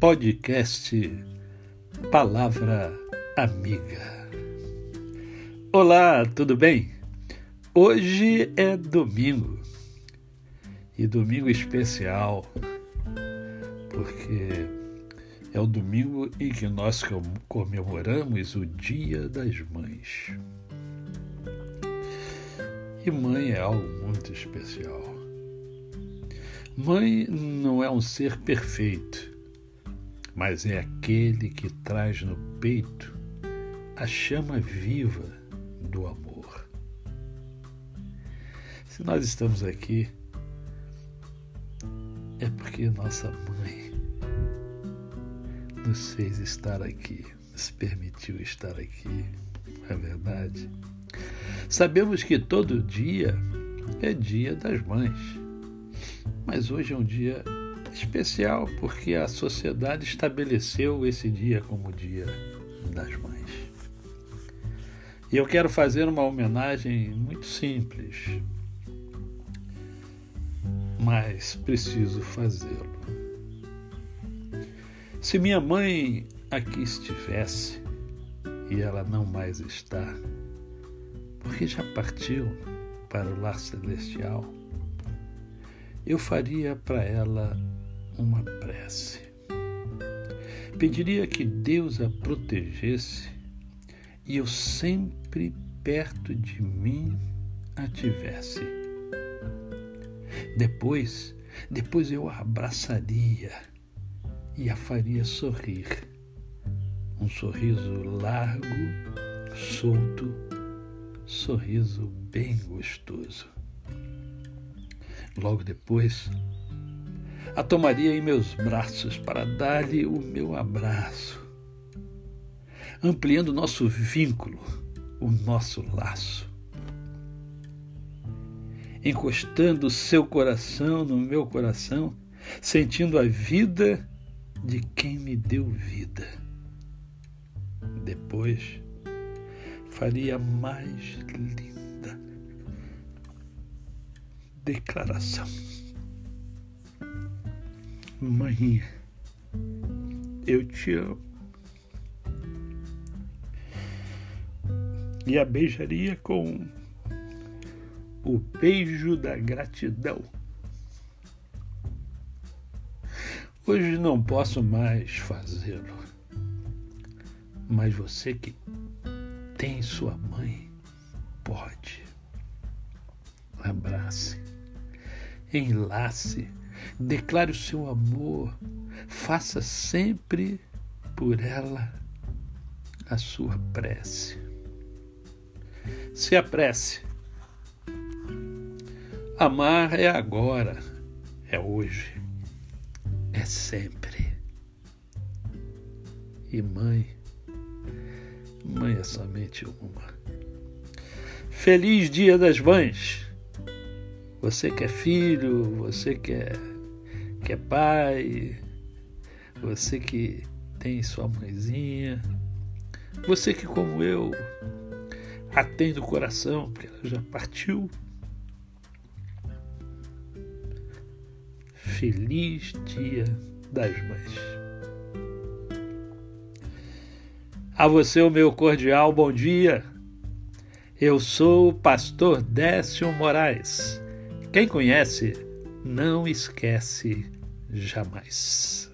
podcast Palavra Amiga. Olá, tudo bem? Hoje é domingo e domingo especial, porque é o domingo em que nós comemoramos o Dia das Mães. E mãe é algo muito especial. Mãe não é um ser perfeito, mas é aquele que traz no peito a chama viva do amor. Se nós estamos aqui, é porque nossa mãe nos fez estar aqui, nos permitiu estar aqui, não é verdade? Sabemos que todo dia é dia das mães mas hoje é um dia especial porque a sociedade estabeleceu esse dia como Dia das Mães. E eu quero fazer uma homenagem muito simples, mas preciso fazê-lo. Se minha mãe aqui estivesse e ela não mais está, porque já partiu para o lar celestial, eu faria para ela uma prece. Pediria que Deus a protegesse e eu sempre perto de mim a tivesse. Depois, depois eu a abraçaria e a faria sorrir. Um sorriso largo, solto, sorriso bem gostoso. Logo depois, a tomaria em meus braços para dar-lhe o meu abraço, ampliando nosso vínculo, o nosso laço. Encostando seu coração no meu coração, sentindo a vida de quem me deu vida. Depois, faria mais linda declaração. Mãe, eu te amo. E a beijaria com o beijo da gratidão. Hoje não posso mais fazê-lo, mas você que tem sua mãe, pode. Abrace enlace, declare o seu amor, faça sempre por ela a sua prece. Se apresse. Amar é agora, é hoje, é sempre. E mãe, mãe é somente uma. Feliz Dia das Mães! Você que é filho, você que é, que é pai, você que tem sua mãezinha, você que, como eu, a tem do coração, porque ela já partiu. Feliz Dia das Mães. A você, o meu cordial bom dia. Eu sou o pastor Décio Moraes quem conhece, não esquece jamais.